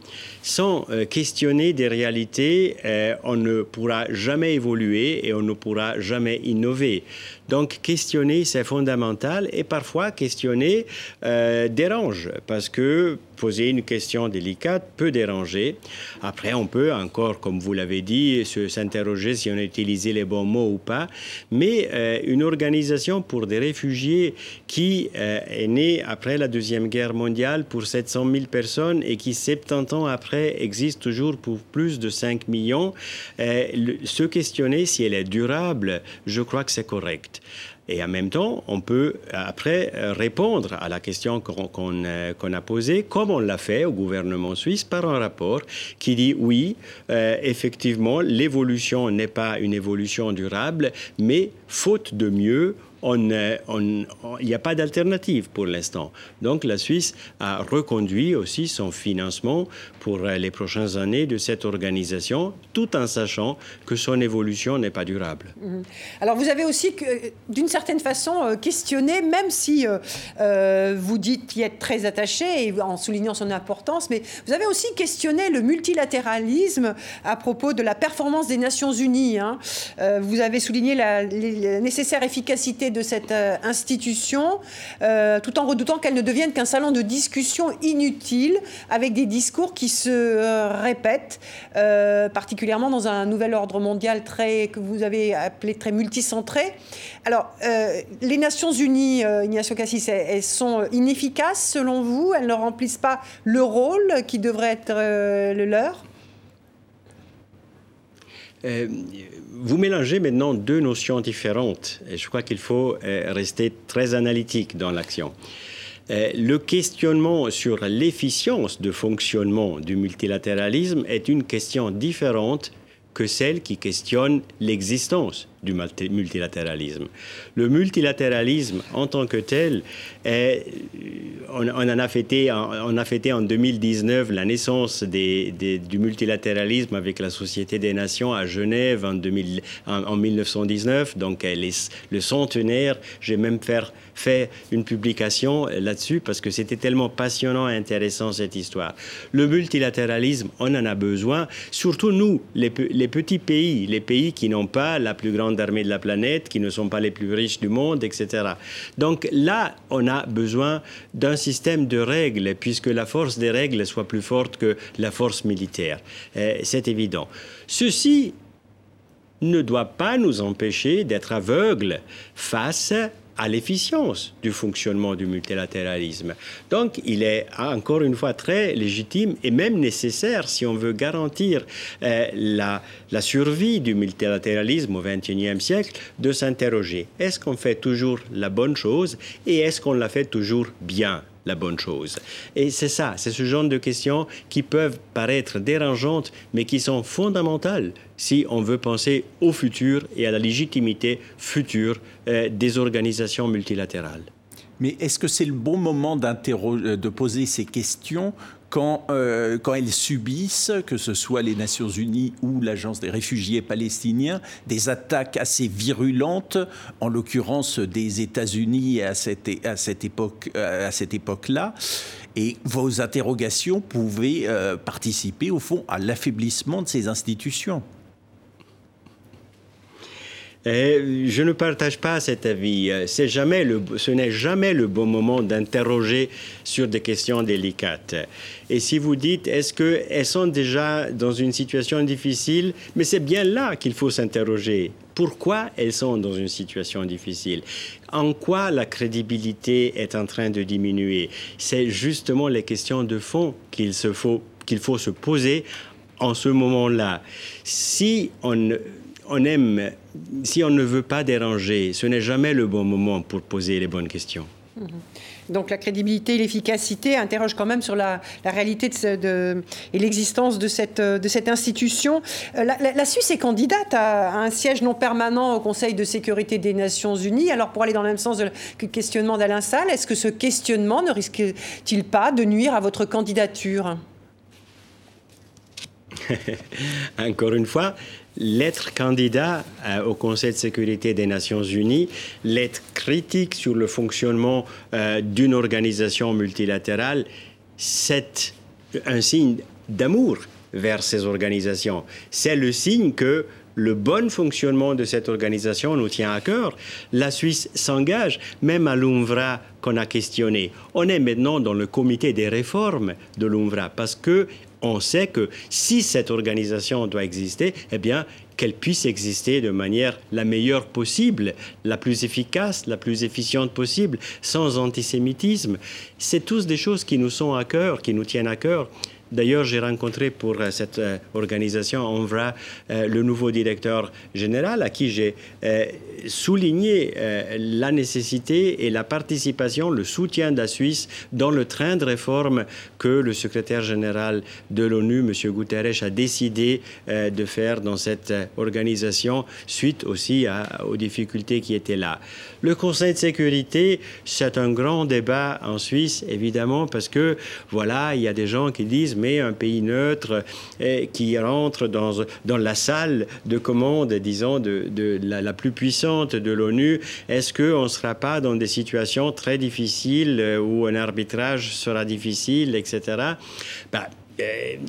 sans euh, questionner des réalités, euh, on ne pourra jamais évoluer et on ne pourra jamais innover. Donc questionner, c'est fondamental et parfois questionner euh, dérange parce que poser une question délicate peut déranger. Après, on peut encore, comme vous l'avez dit, s'interroger si on a utilisé les bons mots ou pas. Mais euh, une organisation pour des réfugiés qui euh, est née après la Deuxième Guerre mondiale pour 700 000 personnes et qui, 70 ans après, existe toujours pour plus de 5 millions, se questionner si elle est durable, je crois que c'est correct. Et en même temps, on peut après répondre à la question euh, qu'on a posée, comme on l'a fait au gouvernement suisse par un rapport qui dit oui, euh, effectivement, l'évolution n'est pas une évolution durable, mais faute de mieux, il n'y a pas d'alternative pour l'instant. Donc la Suisse a reconduit aussi son financement pour euh, les prochaines années de cette organisation, tout en sachant que son évolution n'est pas durable. Mhm. Alors vous avez aussi, d'une certaine façon, euh, questionné, même si euh, vous dites y être très attaché, et en soulignant son importance, mais vous avez aussi questionné le multilatéralisme à propos de la performance des Nations Unies. Hein. vous avez souligné la, la nécessaire efficacité de cette institution, tout en redoutant qu'elle ne devienne qu'un salon de discussion inutile avec des discours qui se répètent, particulièrement dans un nouvel ordre mondial très, que vous avez appelé très multicentré. Alors, les Nations Unies, Ignacio Cassis, elles sont inefficaces selon vous? Elles ne remplissent pas le rôle qui devrait être le leur? Euh, vous mélangez maintenant deux notions différentes et je crois qu'il faut euh, rester très analytique dans l'action. Euh, le questionnement sur l'efficience de fonctionnement du multilatéralisme est une question différente que celle qui questionne l'existence du multilatéralisme. Le multilatéralisme en tant que tel, est, on, en a fêté, en 2019 la naissance des, du multilatéralisme avec la Société des Nations à Genève en, 2000, en, 1919, donc est le centenaire. J'ai même fait, une publication là-dessus parce que c'était tellement passionnant et intéressant cette histoire. Le multilatéralisme, on en a besoin, surtout nous, les, les petits pays, les pays qui n'ont pas la plus grande armées de la planète, qui ne sont pas les plus riches du monde, etc. Donc là, on a besoin d'un système de règles, puisque la force des règles soit plus forte que la force militaire. Euh, c'est évident. Ceci ne doit pas nous empêcher d'être aveugles face à l'efficience du fonctionnement du multilatéralisme. Donc, il est encore une fois très légitime et même nécessaire, si on veut garantir euh, la, la survie du multilatéralisme au XXIe siècle, de s'interroger est-ce qu'on fait toujours la bonne chose et est-ce qu'on la fait toujours bien? La bonne chose. Et c'est ça, c'est ce genre de questions qui peuvent paraître dérangeantes, mais qui sont fondamentales si on veut penser au futur et à la légitimité future euh, des organisations multilatérales. Mais est-ce que c'est le bon moment euh, de poser ces questions quand, euh, quand elles subissent, que ce soit les Nations Unies ou l'Agence des réfugiés palestiniens, des attaques assez virulentes, en l'occurrence des États-Unis à cette, cette époque-là. Et vos interrogations pouvaient euh, participer, au fond, à l'affaiblissement de ces institutions. Euh, je ne partage pas cet avis. Ce n'est jamais le bon moment d'interroger sur des questions délicates. Et si vous dites, est-ce qu'elles sont déjà dans une situation difficile? Mais c'est bien là qu'il faut s'interroger. Pourquoi elles sont dans une situation difficile? En quoi la crédibilité est en train de diminuer? C'est justement les questions de fond qu'il faut, qu'il faut se poser en ce moment-là. Si on aime, si on ne veut pas déranger, ce n'est jamais le bon moment pour poser les bonnes questions. Mhm. Donc la crédibilité et l'efficacité interrogent quand même sur la, réalité de, et l'existence de cette, de cette institution. Euh, la, Suisse est candidate à, un siège non permanent au Conseil de sécurité des Nations Unies. Alors pour aller dans le même sens que le questionnement d'Alain Salle, est-ce que ce questionnement ne risque-t-il pas de nuire à votre candidature? Encore une fois, l'être candidat euh, au Conseil de sécurité des Nations Unies, l'être critique sur le fonctionnement euh, d'une organisation multilatérale, c'est un signe d'amour vers ces organisations. C'est le signe que le bon fonctionnement de cette organisation nous tient à cœur. La Suisse s'engage, même à l'UNVRA qu'on a questionné. On est maintenant dans le comité des réformes de l'UNVRA parce que on sait que si cette organisation doit exister, eh bien, qu'elle puisse exister de manière la meilleure possible, la plus efficace, la plus efficiente possible, sans antisémitisme. C'est tous des choses qui nous sont à cœur, qui nous tiennent à cœur. D'ailleurs, j'ai rencontré pour euh, cette euh, organisation ONVRA euh, le nouveau directeur général à qui j'ai souligné la nécessité et la participation, le soutien de la Suisse dans le train de réforme que le secrétaire général de l'ONU, M. Guterres, a décidé de faire dans cette organisation suite aussi aux difficultés qui étaient là. Le Conseil de sécurité, c'est un grand débat en Suisse, évidemment, parce que, voilà, il y a des gens qui disent, un pays neutre eh, qui rentre dans, dans la salle de commande, disons, de, de la, plus puissante de l'ONU, est-ce qu'on ne sera pas dans des situations très difficiles euh, où un arbitrage sera difficile, etc. Euh,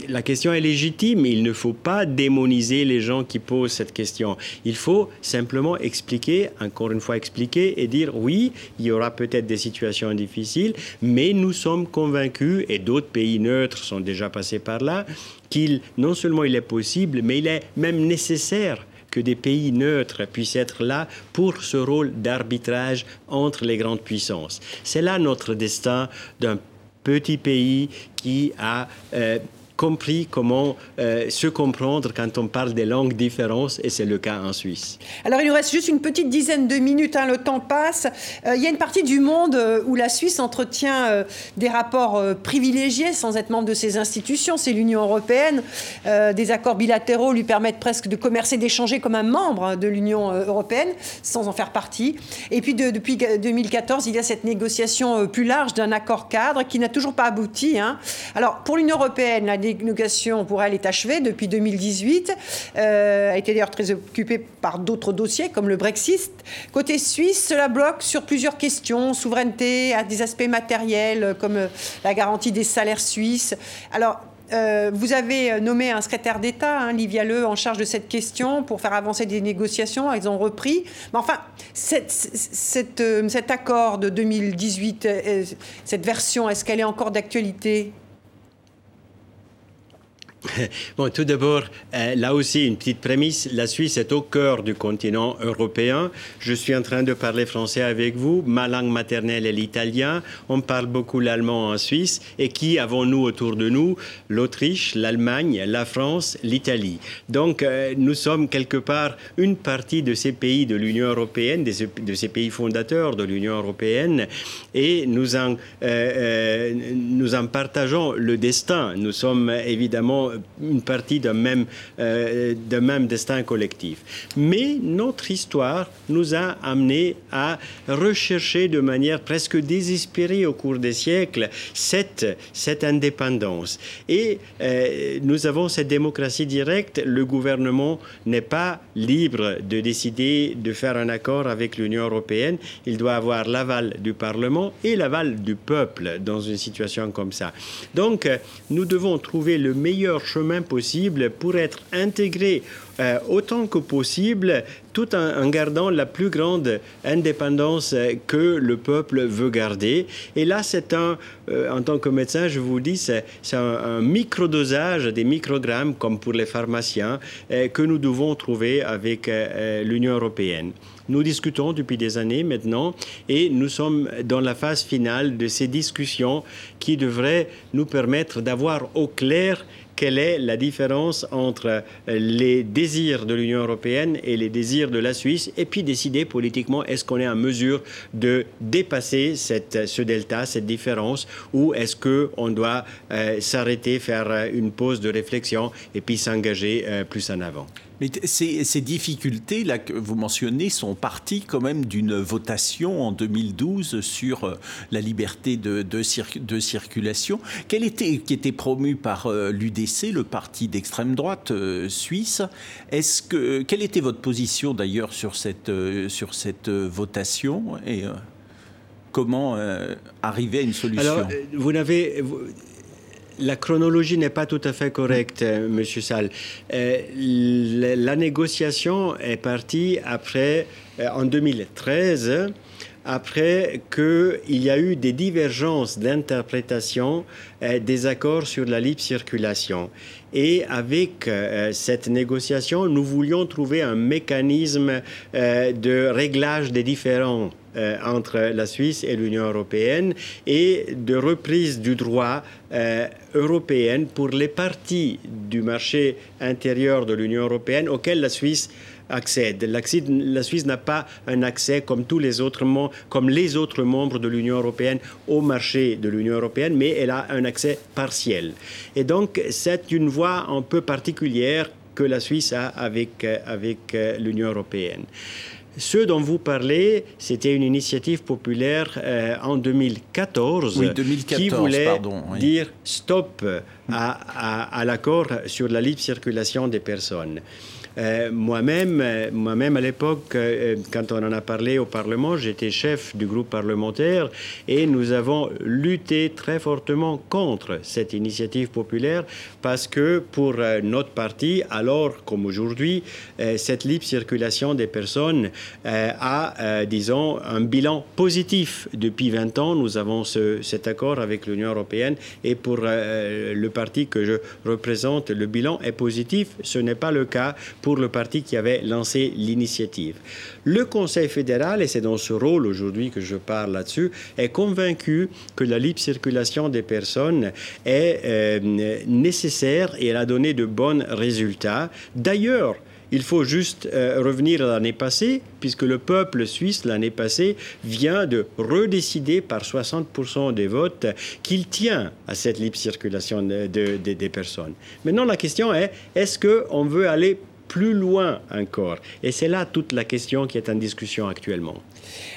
la question est légitime. Il ne faut pas démoniser les gens qui posent cette question. Il faut simplement expliquer, encore une fois expliquer et dire oui, il y aura peut-être des situations difficiles, mais nous sommes convaincus, et d'autres pays neutres sont déjà passés par là, qu'il non seulement il est possible, mais il est même nécessaire que des pays neutres puissent être là pour ce rôle d'arbitrage entre les grandes puissances. C'est là notre destin d'un petit pays qui a euh, compris comment euh, se comprendre quand on parle des langues différentes, et c'est le cas en Suisse. Alors il nous reste juste une petite dizaine de minutes, hein, le temps passe. Euh, il y a une partie du monde euh, où la Suisse entretient des rapports privilégiés sans être membre de ces institutions, c'est l'Union européenne. des accords bilatéraux lui permettent presque de commercer, d'échanger comme un membre hein, de l'Union européenne, sans en faire partie. Et puis depuis 2014, il y a cette négociation plus large d'un accord cadre qui n'a toujours pas abouti. Hein. Alors pour l'Union européenne, la négociation pour elle est achevée depuis 2018. Euh, a été d'ailleurs très occupée par d'autres dossiers comme le Brexit. Côté suisse, cela bloque sur plusieurs questions, souveraineté, des aspects matériels comme euh, la garantie des salaires suisses. Alors, euh, vous avez nommé un secrétaire d'État, hein, Livia Le, en charge de cette question pour faire avancer des négociations. Ils ont repris. Mais enfin, cet accord de 2018, cette version, est-ce qu'elle est encore d'actualité? Bon, tout d'abord, euh, là aussi, une petite prémisse. La Suisse est au cœur du continent européen. Je suis en train de parler français avec vous. Ma langue maternelle est l'italien. On parle beaucoup l'allemand en Suisse. Et qui avons-nous autour de nous? L'Autriche, l'Allemagne, la France, l'Italie. Donc, euh, nous sommes quelque part une partie de ces pays de l'Union européenne, de ces pays fondateurs de l'Union européenne. Et nous en, euh, nous en partageons le destin. Nous sommes évidemment une partie d'un même, euh, même destin collectif. Mais notre histoire nous a amené à rechercher de manière presque désespérée au cours des siècles cette, cette indépendance. Et euh, nous avons cette démocratie directe. Le gouvernement n'est pas libre de décider de faire un accord avec l'Union européenne. Il doit avoir l'aval du Parlement et l'aval du peuple dans une situation comme ça. Donc, nous devons trouver le meilleur chemin possible pour être intégré euh, autant que possible, tout en, gardant la plus grande indépendance que le peuple veut garder. Et là, c'est un, euh, en tant que médecin, je vous dis, c'est un, un microdosage, des microgrammes, comme pour les pharmaciens, euh, que nous devons trouver avec l'Union européenne. Nous discutons depuis des années maintenant et nous sommes dans la phase finale de ces discussions qui devraient nous permettre d'avoir au clair quelle est la différence entre les désirs de l'Union européenne et les désirs de la Suisse, et puis décider politiquement est-ce qu'on est en mesure de dépasser ce delta, cette différence, ou est-ce qu'on doit euh, s'arrêter, faire une pause de réflexion et puis s'engager euh, plus en avant? Mais ces, difficultés que vous mentionnez sont parties quand même d'une votation en 2012 sur euh, la liberté de, de, circulation, Quelle était, qui était promue par euh, l'UDC, le parti d'extrême droite euh, suisse. Est-ce que quelle était votre position d'ailleurs sur cette sur cette votation et comment arriver à une solution? Alors, vous n'avez la chronologie n'est pas tout à fait correcte, euh, Monsieur. Euh, la, négociation est partie après, euh, en 2013, après qu'il y a eu des divergences d'interprétation des accords sur la libre circulation. Et avec cette négociation, nous voulions trouver un mécanisme de réglage des différends euh, entre la Suisse et l'Union européenne et de reprise du droit euh, européen pour les parties du marché intérieur de l'Union européenne auxquelles la Suisse accède. La Suisse n'a pas un accès comme tous les autres les autres membres de l'Union européenne au marché de l'Union européenne, mais elle a un accès partiel. Et donc c'est une voie un peu particulière que la Suisse a avec, euh, avec l'Union européenne. Ce dont vous parlez, c'était une initiative populaire euh, en 2014, qui voulait dire stop à, à l'accord sur la libre circulation des personnes. Moi-même, moi-même à l'époque, quand on en a parlé au Parlement, j'étais chef du groupe parlementaire et nous avons lutté très fortement contre cette initiative populaire parce que pour notre parti, alors comme aujourd'hui, cette libre circulation des personnes a, disons, un bilan positif. Depuis 20 ans, nous avons cet accord avec l'Union européenne et pour le parti que je représente, le bilan est positif. Ce n'est pas le cas pour le parti qui avait lancé l'initiative. Le Conseil fédéral, et c'est dans ce rôle aujourd'hui que je parle là-dessus, est convaincu que la libre circulation des personnes est euh, nécessaire et elle a donné de bons résultats. D'ailleurs, il faut juste euh, revenir à l'année passée, puisque le peuple suisse, l'année passée, vient de redécider par 60% des votes qu'il tient à cette libre circulation des personnes. Maintenant, la question est, est-ce qu'on veut aller plus loin encore Et c'est là toute la question qui est en discussion actuellement.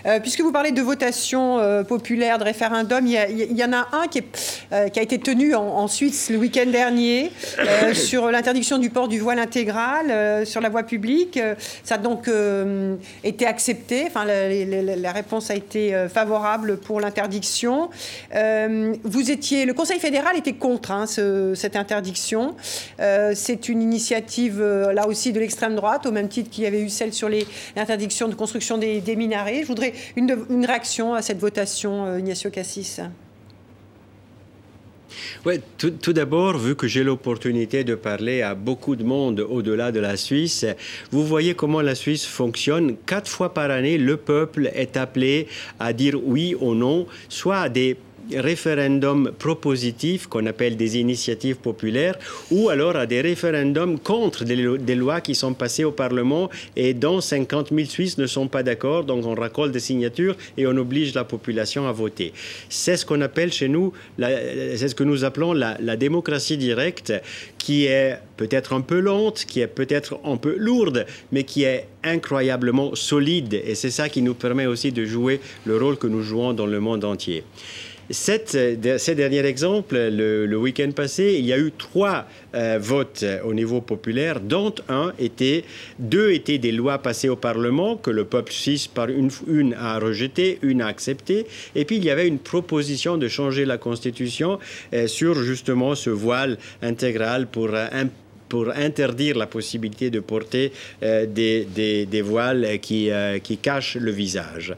Euh, puisque vous parlez de votation euh, populaire, de référendum, il y, en a un qui, euh, qui a été tenu en, Suisse le week-end dernier sur l'interdiction du port du voile intégral sur la voie publique. Ça a donc été accepté. Enfin, la, réponse a été favorable pour l'interdiction. vous étiez, le Conseil fédéral était contre hein, cette interdiction. C'est une initiative là aussi de l'extrême droite, au même titre qu'il y avait eu celle sur l'interdiction de construction des, des minarets. Je voudrais une, réaction à cette votation, euh, Ignacio Cassis. Oui, tout, d'abord, vu que j'ai l'opportunité de parler à beaucoup de monde au-delà de la Suisse, vous voyez comment la Suisse fonctionne. Quatre fois par année, le peuple est appelé à dire oui ou non, soit à des référendums propositifs qu'on appelle des initiatives populaires ou alors à des référendums contre des, lois qui sont passées au Parlement et dont 50 000 Suisses ne sont pas d'accord. Donc on raccole des signatures et on oblige la population à voter. C'est ce qu'on appelle chez nous, c'est ce que nous appelons la, la démocratie directe qui est peut-être un peu lente, qui est peut-être un peu lourde, mais qui est incroyablement solide. Et c'est ça qui nous permet aussi de jouer le rôle que nous jouons dans le monde entier. Cette, euh, ces derniers exemples, le, week-end passé, il y a eu trois euh, votes au niveau populaire, dont un était, deux étaient des lois passées au Parlement que le peuple suisse, par une, une a rejeté, une a accepté, et puis il y avait une proposition de changer la Constitution euh, sur justement ce voile intégral pour pour interdire la possibilité de porter euh, des, des, voiles qui, euh, qui cachent le visage.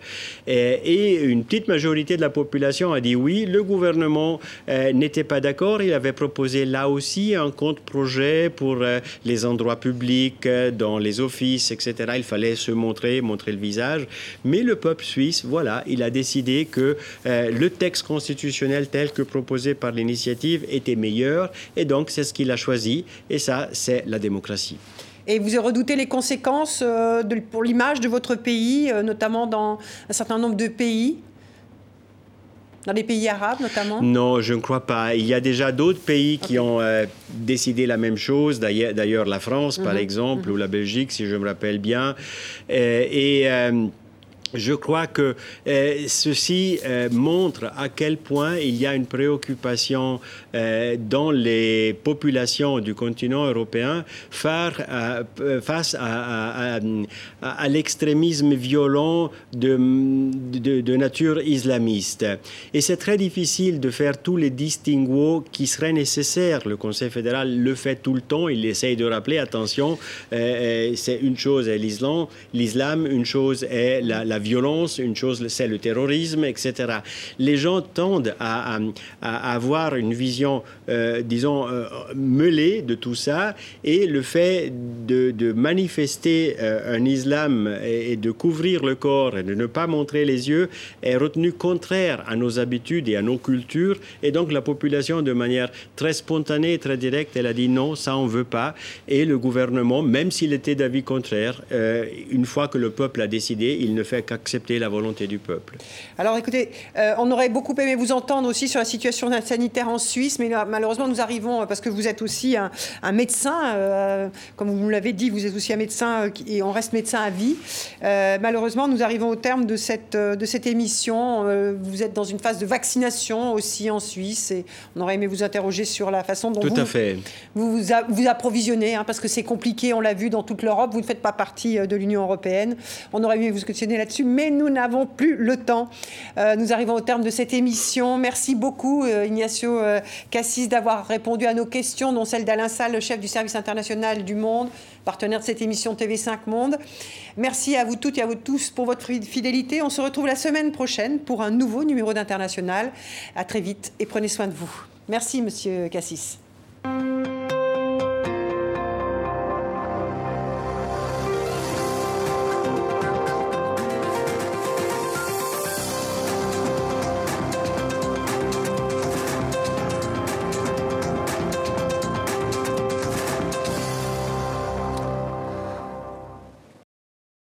Et, une petite majorité de la population a dit oui. Le gouvernement euh, n'était pas d'accord. Il avait proposé là aussi un compte projet pour les endroits publics, dans les offices, etc. Il fallait se montrer, montrer le visage. Mais le peuple suisse, voilà, il a décidé que le texte constitutionnel tel que proposé par l'initiative était meilleur. Et donc, c'est ce qu'il a choisi. Et ça, c'est la démocratie. Et vous redoutez les conséquences euh, pour l'image de votre pays, euh, notamment dans un certain nombre de pays dans les pays arabes notamment? Non, je ne crois pas. Il y a déjà d'autres pays qui ont euh, décidé la même chose, d'ailleurs la France par mhm. exemple, ou la Belgique si je me rappelle bien. et je crois que euh, ceci euh, montre à quel point il y a une préoccupation euh, dans les populations du continent européen face à, l'extrémisme violent de, nature islamiste. Et c'est très difficile de faire tous les distinguos qui seraient nécessaires. Le Conseil fédéral le fait tout le temps. Il essaye de rappeler, attention, c'est une chose est l'islam, l'islam, une chose est la, la violence, une chose c'est le terrorisme, etc. Les gens tendent à, avoir une vision, euh, disons, euh, mêlée de tout ça, et le fait de, manifester euh, un islam et, de couvrir le corps et de ne pas montrer les yeux est retenu contraire à nos habitudes et à nos cultures, et donc la population, de manière très spontanée et très directe, elle a dit non, ça on veut pas, et le gouvernement, même s'il était d'avis contraire, une fois que le peuple a décidé, il ne fait qu'accepter la volonté du peuple. Alors écoutez, euh, on aurait beaucoup aimé vous entendre aussi sur la situation sanitaire en Suisse, mais malheureusement nous arrivons, parce que vous êtes aussi un, médecin, euh, comme vous l'avez dit, vous êtes aussi un médecin et on reste médecin à vie. malheureusement, nous arrivons au terme de cette, de cette émission. vous êtes dans une phase de vaccination aussi en Suisse et on aurait aimé vous interroger sur la façon dont Tout vous, à fait. vous, vous approvisionnez, hein, parce que c'est compliqué, on l'a vu dans toute l'Europe, vous ne faites pas partie de l'Union européenne. On aurait aimé vous questionner là-dessus, mais nous n'avons plus le temps. Euh, nous arrivons au terme de cette émission. Merci beaucoup, euh, Ignacio euh, Cassis, d'avoir répondu à nos questions, dont celle d'Alain Salle, le chef du service international du Monde, partenaire de cette émission TV5 Monde. Merci à vous toutes et à vous tous pour votre fidélité. On se retrouve la semaine prochaine pour un nouveau numéro d'International. À très vite et prenez soin de vous. Merci, Monsieur Cassis.